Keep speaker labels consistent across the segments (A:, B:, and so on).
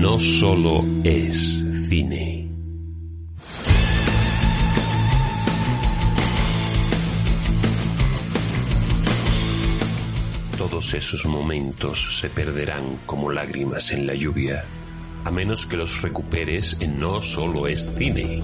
A: no solo es cine. Todos esos momentos se perderán como lágrimas en la lluvia, a menos que los recuperes en No solo es cine.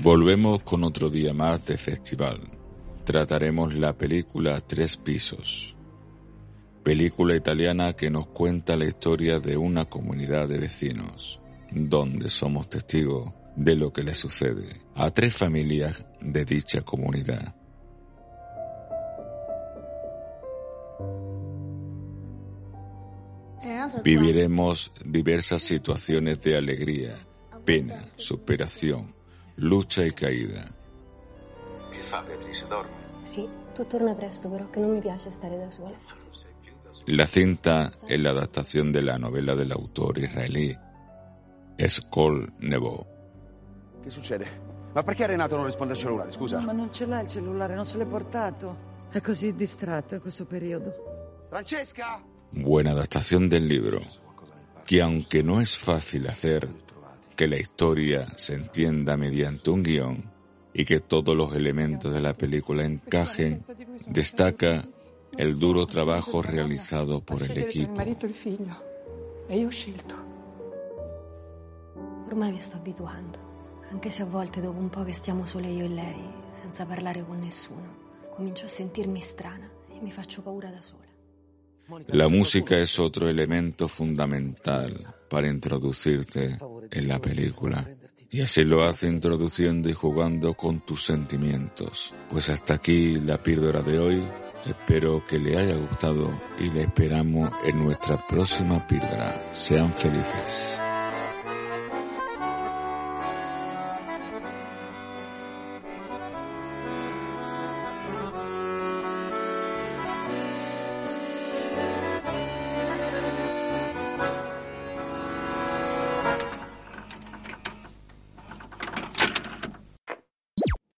B: Volvemos con otro día más de festival. Trataremos la película Tres Pisos. Película italiana que nos cuenta la historia de una comunidad de vecinos, donde somos testigos de lo que le sucede a tres familias de dicha comunidad. Viviremos diversas situaciones de alegría, pena, superación, lucha y caída.
C: Che fa Beatrice? Dorme?
D: Sì, tu torna presto però che non mi piace stare da sola.
B: La cinta es la adaptación de la novela del autor israelí Eskol Nebo.
E: Che succede? Ma perché Renato non risponde al cellulare, scusa?
F: Ma non ce l'ha il cellulare, non se l'è portato. È così distratto in questo periodo.
E: Francesca!
B: Buena adaptación del libro, que aunque no es fácil hacer que la historia se entienda mediante un guion y que todos los elementos de la película encajen, destaca el duro trabajo realizado por el equipo.
D: Ormai mi sto abituando, anche se a volte dopo un po' che stiamo sole io e lei, senza parlare con nessuno, comincio a sentirmi strana e mi faccio paura da sola.
B: La música es otro elemento fundamental para introducirte en la película. Y así lo hace introduciendo y jugando con tus sentimientos. Pues hasta aquí la píldora de hoy. Espero que le haya gustado y le esperamos en nuestra próxima píldora. Sean felices.